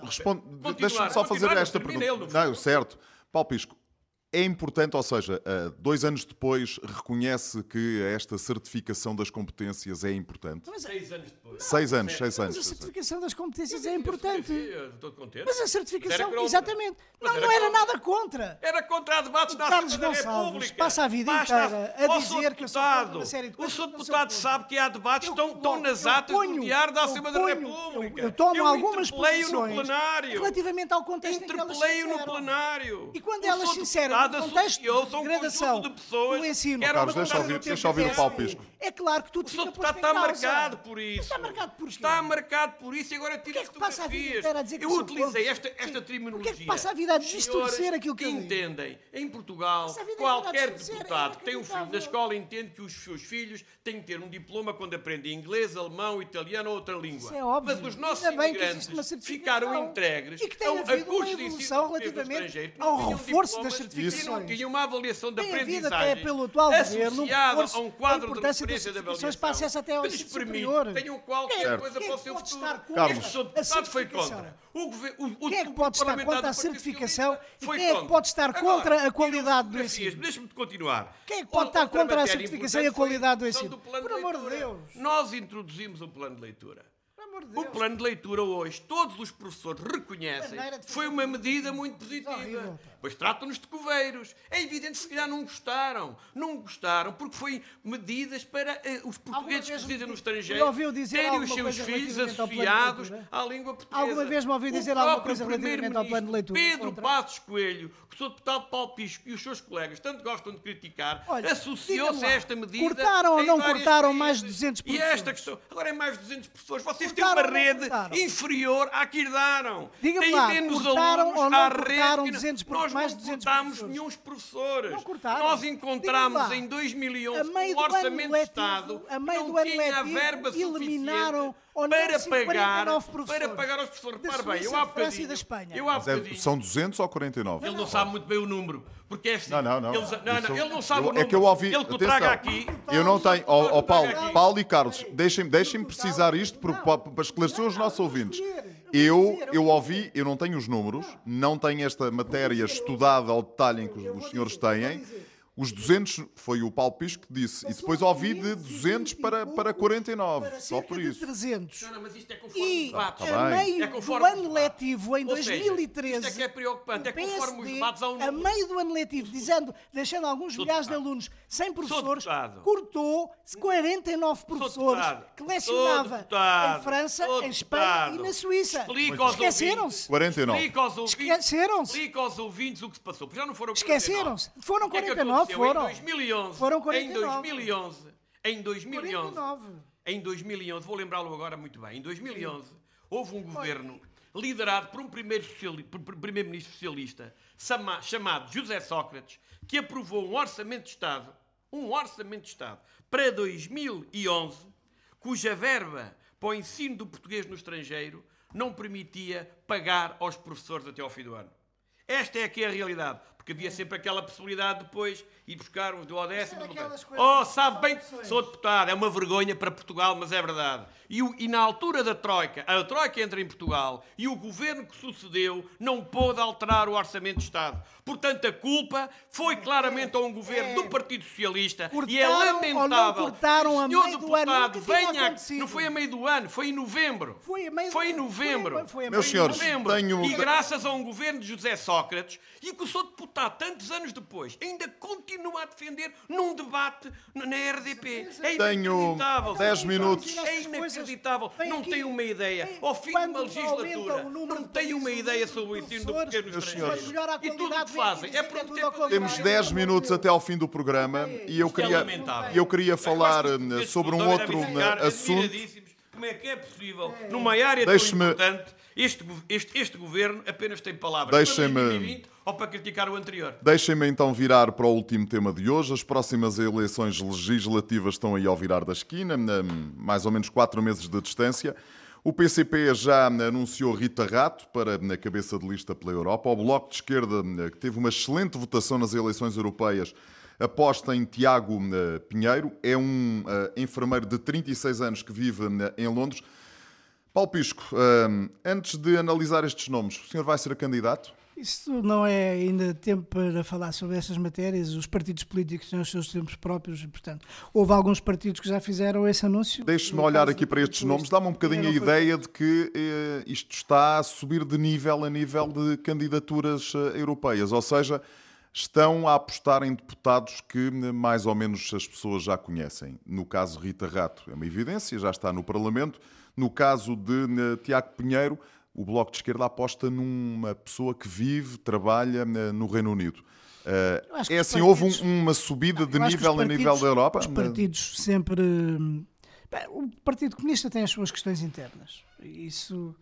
deixa-me só fazer esta pergunta. Não, certo. Paulo Pisco, é importante, ou seja, eh, dois anos depois reconhece que esta certificação das competências é importante. Seis anos depois. Seis anos, seis Mas anos. a seis anos. certificação das competências é importante. Estou contente. Mas a certificação, contra. exatamente. Mas Não, era não era contra. nada contra. Era contra debates na Carlos Assembleia da Gonçalves República. passa a vida Basta- inteira a dizer que eu sou uma série de O coisas sou deputado sabe que há debates Eu estão coloco- nas atas ponho- do diário da Assembleia da República. Eu, eu tomo Eu algumas interpelei-o no posições plenário. relativamente ao contexto em que elas se Interpelei-o no plenário. E quando O elas se no contexto associou-se a de um degradação conjunto de pessoas do ensino, Carlos, deixa ouvir- o deixa ouvir o. Paulo Pisco. É claro que tudo O fica Sr. posto deputado está marcado por isso. Está marcado por quê? Está marcado por isso e agora tira é as que passa a vida inteira a dizer que Eu utilizei esta, esta terminologia. Porquê é que passa a vida a distorcer aquilo que eu entendem. Em Portugal, qualquer é deputado que tem um filho inacreditável. escola entende que os seus filhos têm que ter um diploma quando aprendem inglês, alemão, italiano ou outra língua. Isso é óbvio. Mas os nossos que imigrantes ficaram entregues E que tem a, a havido uma cursos de evolução relativamente que ao reforço das diplomas e certificações. não tinham uma avaliação de havido aprendizagem até pelo atual governo associada a um da quadro de referência de certificações avaliação para acesso até ao lhes permite tenham qualquer Quem é- coisa é para o seu futuro. Carlos. A deputado foi contra. O, gover- o, o, Quem é que o pode estar contra a certificação e quem é que pode estar contra a qualidade do ensino? Deixe-me continuar. Quem é que pode estar contra a certificação e a qualidade do ensino? Por amor de. Deus. Nós introduzimos o plano de leitura. O plano de leitura hoje, todos os professores reconhecem, foi uma medida muito positiva. Pois tratam-nos de coveiros. É evidente que se calhar não gostaram. Não gostaram porque foi medidas para eh, os portugueses que residem no estrangeiro terem os seus filhos de associados leitura? à língua portuguesa. Alguma vez me ouviu dizer alguma coisa relativamente ao plano de leitura? Pedro Contra? Passos Coelho, que o Sr. deputado Paulo Pisco e os seus colegas tanto gostam de criticar, associou-se a esta medida. cortaram ou não cortaram mais de 200 E esta questão. Agora é mais de 200 professores. Vocês Cortaram têm uma rede inferior à que herdaram. Diga-me lá, menos cortaram alunos ou não à cortaram rede. 200 pro- Nós mais não de 200 cortámos professores? nenhum. Não cortaram. Nós encontramos em 2011 a meio um do ano orçamento de Estado a meio do não ano tinha a letivo, verba eliminaram não para 49 pagar, para professores pagar aos professores. da Repare bem, eu há da França e bocadinho, da Espanha. eu há é- são 200 ou 49? ele não sabe muito bem o número. Porque é assim. Não, não, não. Eles- não, Isso- não, ele não sabe eu- o número. É que eu ouvi. Ele que o atenção, traga aqui. Eu não tenho. Ó ó, Paulo. Paulo e Carlos, deixem-me deixem precisar isto para, para esclarecer os nossos ouvintes. Eu, eu ouvi, eu não tenho os números, não tenho esta matéria estudada ao detalhe em que os, os senhores têm. Os 200 foi o Paulo Pisco que disse, e depois ouvi de 200 para, para 49, para só por isso. 300. Não, não, mas isto é conforme os E debates. Tá a meio É do conforme os ano letivo, em Ou seja, 2013, isto é que é preocupante, é conforme os debates há um a meio do ano letivo, dizendo, deixando alguns Sou milhares de alunos sem professores, cortou 49 professores que lecionava deputado. em França, Sou em Espanha deputado. e na Suíça. Explica aos Esqueceram-se. ouvintes. 49. Explica aos ouvintes. Esqueceram-se. Explica aos ouvintes o que se passou. Porque já não foram Esqueceram-se. 49. Foram O que é que 49, foram. Em 2011. Foram Em 49. 2011. Em 2011. 49. Em 2011, vou lembrá-lo agora muito bem. Em 2011, houve um governo liderado por um primeiro primeiro-ministro socialista chamado José Sócrates, que aprovou um orçamento de Estado, um orçamento de Estado para 2011, cuja verba para o ensino do português no estrangeiro não permitia pagar aos professores até ao fim do ano. Esta é aqui a realidade. Porque havia sempre aquela possibilidade depois ir buscar uns do bem. coisas Oh, sabe são bem, opções. sou deputado, é uma vergonha para Portugal, mas é verdade. E, e na altura da Troika, a Troika entra em Portugal e o governo que sucedeu não pôde alterar o Orçamento de Estado. Portanto, a culpa foi claramente a um governo é. do Partido Socialista e é lamentável cortaram o a senhor meio do ano? deputado venha... acontecido. Não foi a meio do ano, foi em novembro. Foi a meio do Foi em novembro. Foi a- foi a Meus meio senhores, do ano. Novembro. tenho- E graças a um governo de José Sócrates e que o seu deputado, tantos anos depois, ainda continua a defender num debate na RDP. É Tenho inacreditável. 10 minutos. É inacreditável. Não tem uma ideia. Ao fim de uma legislatura, não tem uma ideia sobre o ensino do pequeno Meus estrangeiro. E tudo o que fazem é é prometer. Temos 10 minutos até ao fim do programa e eu é queria, eu queria falar eh, estes sobre um outro eh, assunto. Como é que é possível, numa área tão Deixe-me- importante, este, este, este governo apenas tem palavras Deixem-me- para 2020 ou para criticar o anterior? Deixem-me então virar para o último tema de hoje. As próximas eleições legislativas estão aí ao virar da esquina, mais ou menos quatro meses de distância. O PCP já anunciou Rita Rato para na cabeça de lista pela Europa. O Bloco de Esquerda, que teve uma excelente votação nas eleições europeias, aposta em Tiago Pinheiro. É um enfermeiro de 36 anos que vive em Londres. Paulo Pisco, antes de analisar estes nomes, o senhor vai ser candidato? Isso não é ainda tempo para falar sobre essas matérias. Os partidos políticos têm os seus tempos próprios e, portanto, houve alguns partidos que já fizeram esse anúncio. Deixe-me olhar aqui para estes nomes. Dá-me um bocadinho a ideia de que eh, isto está a subir de nível a nível de candidaturas eh, europeias. Ou seja, estão a apostar em deputados que eh, mais ou menos as pessoas já conhecem. No caso Rita Rato, é uma evidência, já está no Parlamento. No caso de eh, Tiago Pinheiro, o Bloco de Esquerda aposta numa pessoa que vive, trabalha eh, no Reino Unido. Uh, é assim, partidos... houve um, uma subida de nível a nível da Europa? Os partidos sempre. Bem, o Partido Comunista tem as suas questões internas. Isso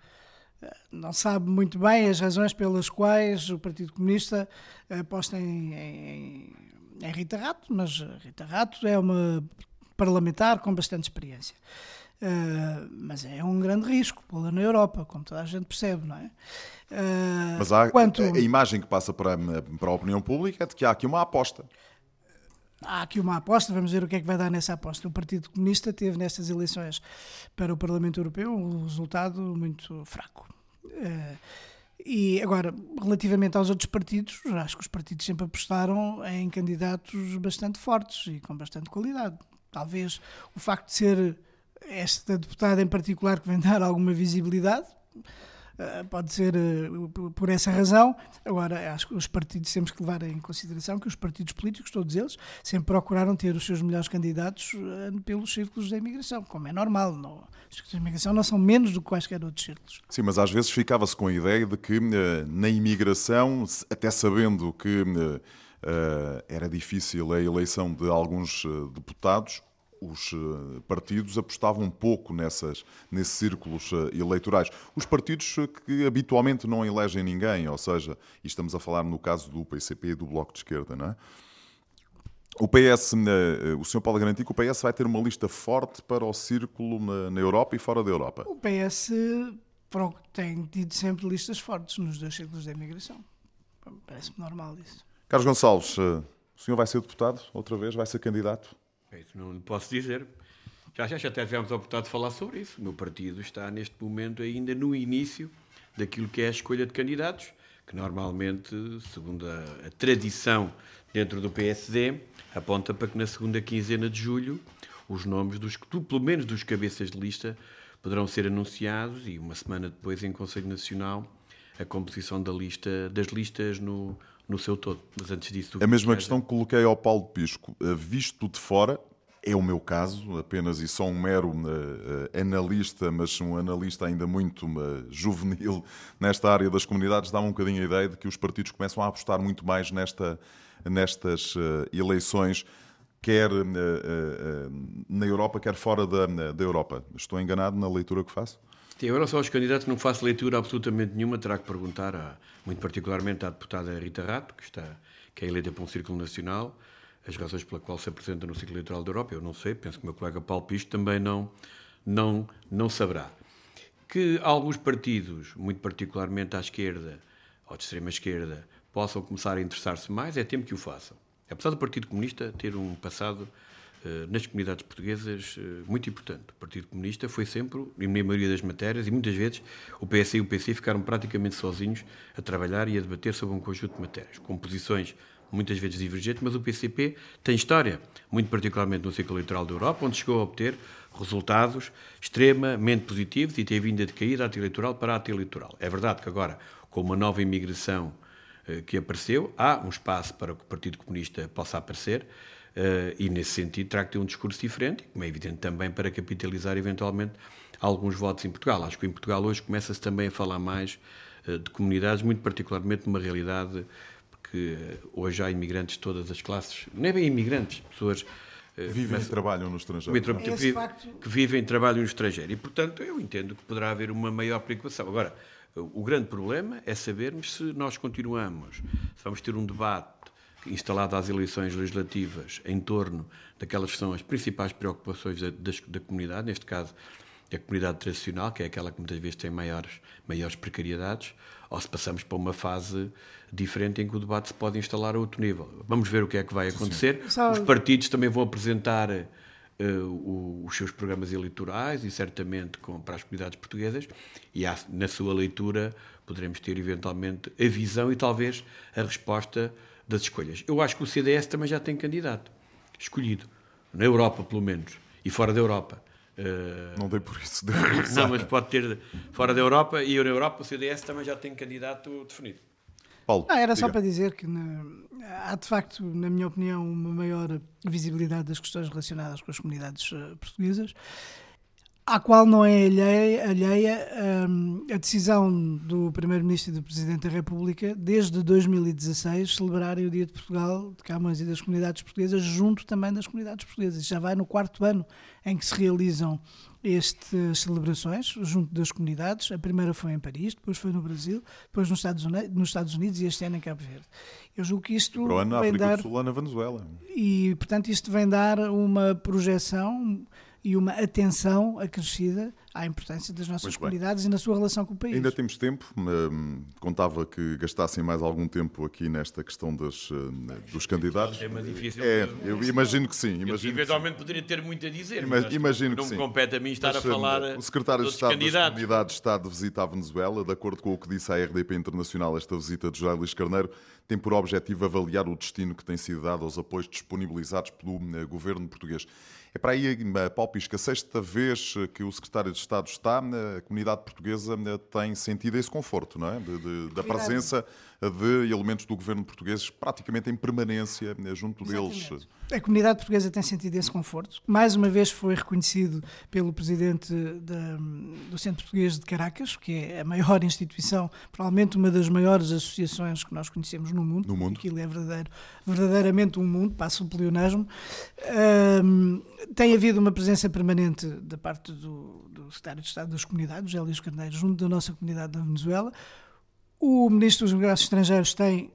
eh, não sabe muito bem as razões pelas quais o Partido Comunista aposta em, em, em Rita Rato, mas Rita Rato é uma parlamentar com bastante experiência. Uh, mas é um grande risco pô-la na Europa, como toda a gente percebe, não é? Uh, mas há, quanto... a imagem que passa para, para a opinião pública é de que há aqui uma aposta. Há aqui uma aposta, vamos ver o que é que vai dar nessa aposta. O Partido Comunista teve nestas eleições para o Parlamento Europeu um resultado muito fraco. Uh, e agora, relativamente aos outros partidos, acho que os partidos sempre apostaram em candidatos bastante fortes e com bastante qualidade. Talvez o facto de ser esta deputada em particular que vem dar alguma visibilidade, eh, pode ser eh, por essa razão. Agora, acho que os partidos temos que levar em consideração que os partidos políticos, todos eles, sempre procuraram ter os seus melhores candidatos eh, pelos círculos da imigração, como é normal. Não, os círculos da imigração não são menos do que quaisquer outros círculos. Sim, mas às vezes ficava-se com a ideia de que na imigração, até sabendo que era difícil a eleição de alguns deputados, os eh, partidos apostavam pouco nessas, nesses círculos eh, eleitorais. Os partidos eh, que habitualmente não elegem ninguém, ou seja, e estamos a falar no caso do PCP e do Bloco de Esquerda, não é? O PS, o senhor pode garantir que o PS vai ter uma lista forte para o círculo na, na Europa e fora da Europa? O PS tem tido sempre listas fortes nos dois círculos da imigração. Parece-me normal isso. Carlos Gonçalves, o senhor vai ser deputado outra vez? Vai ser candidato? Isso não lhe posso dizer. Já, já, já até tivemos a oportunidade de falar sobre isso. O meu partido está neste momento ainda no início daquilo que é a escolha de candidatos, que normalmente, segundo a, a tradição dentro do PSD, aponta para que na segunda quinzena de julho os nomes dos, pelo menos dos cabeças de lista, poderão ser anunciados e uma semana depois em Conselho Nacional a composição da lista, das listas no, no seu todo. Mas antes disso. A mesma questão que coloquei ao Paulo Pisco. Eh, visto de fora, é o meu caso, apenas e só um mero uh, analista, mas um analista ainda muito uh, juvenil nesta área das comunidades, dá-me um bocadinho a ideia de que os partidos começam a apostar muito mais nesta, nestas uh, eleições, quer na Europa, quer fora da, da Europa. Estou enganado na leitura que faço? Sim, agora só aos candidatos não faço leitura absolutamente nenhuma, terá que perguntar, a, muito particularmente à deputada Rita Rato, que, está, que é eleita para um Círculo Nacional, as razões pela qual se apresenta no Círculo Eleitoral da Europa, eu não sei, penso que o meu colega Paulo Pisto também não, não, não saberá. Que alguns partidos, muito particularmente à esquerda, ou de extrema esquerda, possam começar a interessar-se mais, é tempo que o façam. Apesar do Partido Comunista ter um passado nas comunidades portuguesas eh, muito importante. O Partido Comunista foi sempre, na maioria das matérias, e muitas vezes o PS e o PC ficaram praticamente sozinhos a trabalhar e a debater sobre um conjunto de matérias, com posições muitas vezes divergentes, mas o PCP tem história, muito particularmente no ciclo eleitoral da Europa, onde chegou a obter resultados extremamente positivos e teve vindo a decair da ata eleitoral para a ata eleitoral. É verdade que agora, com uma nova imigração eh, que apareceu, há um espaço para que o Partido Comunista possa aparecer, e nesse sentido terá que ter um discurso diferente, como é evidente também para capitalizar eventualmente alguns votos em Portugal. Acho que em Portugal hoje começa-se também a falar mais uh, de comunidades, muito particularmente numa realidade que uh, hoje há imigrantes de todas as classes, não é bem imigrantes, pessoas vivem e trabalham no estrangeiro. É que vivem e trabalham no estrangeiro. E, portanto, eu entendo que poderá haver uma maior preocupação. Agora, o grande problema é sabermos se nós continuamos, se vamos ter um debate instalado às eleições legislativas em torno daquelas que são as principais preocupações da, da, da comunidade, neste caso a comunidade tradicional, que é aquela que muitas vezes tem maiores, maiores precariedades, ou se passamos para uma fase diferente em que o debate se pode instalar a outro nível. Vamos ver o que é que vai acontecer. Os partidos também vão apresentar uh, o, os seus programas eleitorais e certamente com, para as comunidades portuguesas, e há, na sua leitura poderemos ter eventualmente a visão e talvez a resposta das escolhas. Eu acho que o CDS também já tem candidato escolhido, na Europa pelo menos, e fora da Europa. Uh... Não dei por isso. não, mas pode ter fora da Europa e na Europa o CDS também já tem candidato definido. Paulo, ah, era só para dizer que na, há de facto, na minha opinião, uma maior visibilidade das questões relacionadas com as comunidades uh, portuguesas à qual não é alheia, alheia um, a decisão do Primeiro-Ministro e do Presidente da República, desde 2016, celebrarem o Dia de Portugal, de Câmaras e das Comunidades Portuguesas, junto também das comunidades portuguesas. Já vai no quarto ano em que se realizam estas celebrações, junto das comunidades. A primeira foi em Paris, depois foi no Brasil, depois nos Estados Unidos, nos Estados Unidos e este ano em Cabo Verde. Eu julgo que isto. Para o ano, na África dar, do Sul, na Venezuela. E, portanto, isto vem dar uma projeção e uma atenção acrescida à importância das nossas comunidades e na sua relação com o país. Ainda temos tempo. Hum, contava que gastassem mais algum tempo aqui nesta questão das, hum, dos candidatos. É uma difícil. É, eu imagino que sim. Imagino eventualmente que poderia ter muito a dizer. Ima imagino que não me compete a mim estar mas, a falar. O secretário de Estado das Comunidades está de visita à Venezuela. De acordo com o que disse a RDP Internacional, esta visita de José Luís Carneiro tem por objetivo avaliar o destino que tem sido dado aos apoios disponibilizados pelo hum, governo português. É para aí, Paulo Pisca, a sexta vez que o secretário de Estado está, a comunidade portuguesa tem sentido esse conforto, não é? De, de, da presença de elementos do governo português praticamente em permanência junto Exatamente. deles. A comunidade portuguesa tem sentido esse conforto. Mais uma vez foi reconhecido pelo presidente da, do Centro Português de Caracas, que é a maior instituição, provavelmente uma das maiores associações que nós conhecemos no mundo. No mundo. Aquilo é verdadeiro, verdadeiramente um mundo, passa o pleonasmo. Um, tem havido uma presença permanente da parte do, do secretário de Estado das Comunidades, José Luís Carneiro, junto da nossa comunidade da Venezuela. O Ministro dos Negócios Estrangeiros tem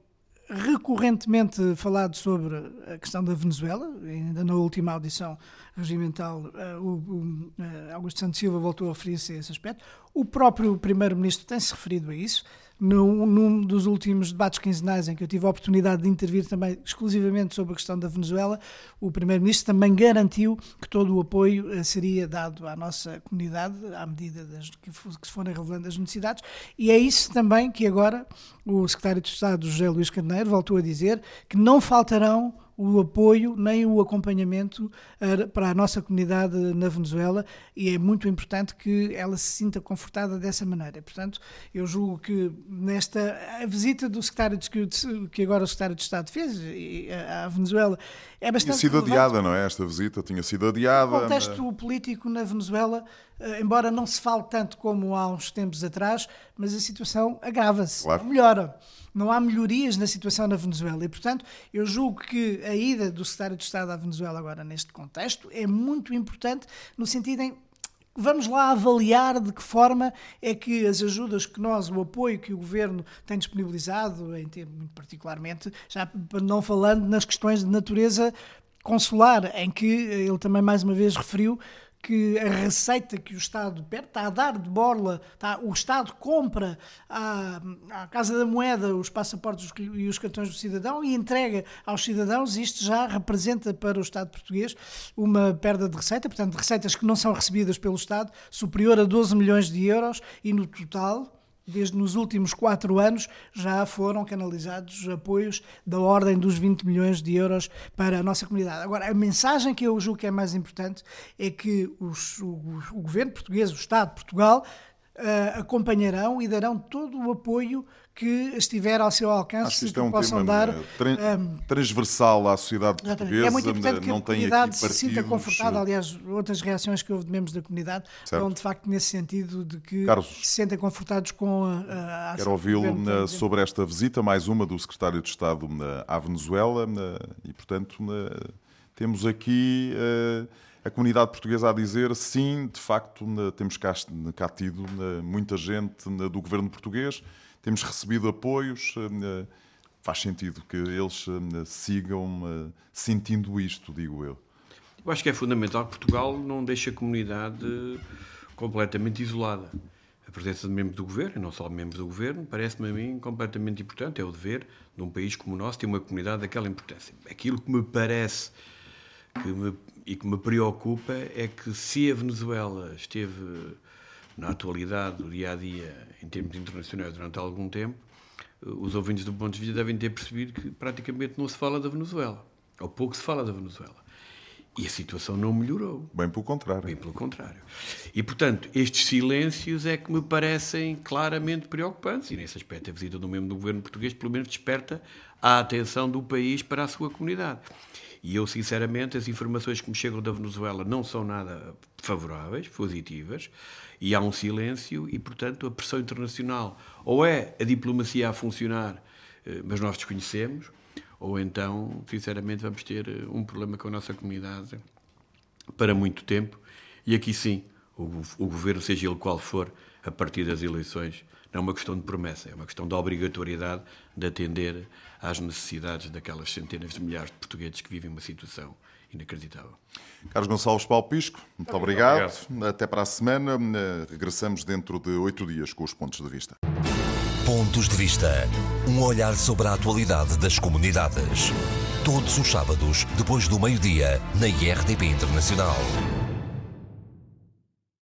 recorrentemente falado sobre a questão da Venezuela, ainda na última audição regimental, uh, o, o uh, Augusto Santos Silva voltou a referir-se a esse aspecto. O próprio Primeiro-Ministro tem-se referido a isso num, num, dos últimos debates quinzenais em que eu tive a oportunidade de intervir também exclusivamente sobre a questão da Venezuela, o Primeiro-Ministro também garantiu que todo o apoio eh, seria dado à nossa comunidade à medida das, que, que se forem revelando as necessidades. E é isso também que agora o Secretário de Estado, José Luís Carneiro, voltou a dizer que não faltarão o apoio nem o acompanhamento para a nossa comunidade na Venezuela e é muito importante que ela se sinta confortada dessa maneira. Portanto, eu julgo que nesta a visita do secretário de, que agora o secretário de Estado fez à Venezuela é bastante tinha sido relevante. adiada, não é? Esta visita tinha sido adiada. O contexto político na Venezuela, eh, embora não se fale tanto como há uns tempos atrás, mas a situação agrava-se, claro. melhora não há melhorias na situação na Venezuela. E, portanto, eu julgo que a ida do secretário de Estado à Venezuela agora neste contexto é muito importante no sentido em vamos lá avaliar de que forma é que as ajudas que nós, o apoio que o governo tem disponibilizado, em muito particularmente, já não falando nas questões de natureza consular, em que ele também mais uma vez referiu que a receita que o Estado perde está a dar de borla, está, o Estado compra à, Casa da Moeda os passaportes e os cartões do cidadão e entrega aos cidadãos, isto já representa para o Estado português uma perda de receita, portanto, receitas que não são recebidas pelo Estado, superior a 12 milhões de euros e no total desde nos últimos quatro anos, já foram canalizados apoios da ordem dos 20 milhões de euros para a nossa comunidade. Agora, a mensagem que eu julgo que é mais importante é que os, o, o governo português, o Estado de Portugal, uh, acompanharão e darão todo o apoio que estiver ao seu alcance Acho que isto é um possam tema dar, um, transversal à sociedade portuguesa. É muito importante que a comunidade se sinta confortável. Aliás, outras reações que houve de membros da comunidade certo. vão de facto nesse sentido de que Carlos, se sentem confortados com a, a Quero ouvi-lo sobre esta visita, mais uma do secretário de Estado à Venezuela e, portanto, temos aqui eh, a comunidade portuguesa a dizer sim, de facto, temos cá, cá tido muita gente do governo português temos recebido apoios. Eh, faz sentido que eles eh, sigam eh, sentindo isto, digo eu. Eu acho que é fundamental que Portugal não deixe a comunidade completamente isolada. A presença de membros do governo, não só membros do governo, parece-me a mim completamente importante. É o dever de um país como o nosso ter uma comunidade daquela importância. Aquilo que me parece que me, e que me preocupa é que se a Venezuela esteve na atualidade, do dia a dia, em termos internacionais, durante algum tempo, os ouvintes do ponto de vista devem ter percebido que praticamente não se fala da Venezuela, ou pouco se fala da Venezuela. E a situação não melhorou. Bem pelo contrário. Bem pelo contrário. E, portanto, estes silêncios é que me parecem claramente preocupantes. E, nesse aspecto, a visita do membro do governo português, pelo menos, desperta a atenção do país para a sua comunidade. E eu, sinceramente, as informações que me chegam da Venezuela não são nada favoráveis, positivas, e há um silêncio, e, portanto, a pressão internacional ou é a diplomacia a funcionar, eh, mas nós desconhecemos, ou então, sinceramente, vamos ter eh, um problema com a nossa comunidade para muito tempo. E aqui sim, o, o governo, seja ele qual for, a partir das eleições, não é uma questão de promessa, é uma questão de obrigatoriedade de atender às necessidades daquelas centenas de milhares de portugueses que vivem uma situação inacreditável. Carlos Gonçalves Palpisco, muito obrigado. obrigado. Até para a semana. Regressamos dentro de oito dias com os pontos de vista. Pontos de Vista. Um olhar sobre a atualidade das comunidades. Todos os sábados, depois do meio-dia, na IRTP Internacional.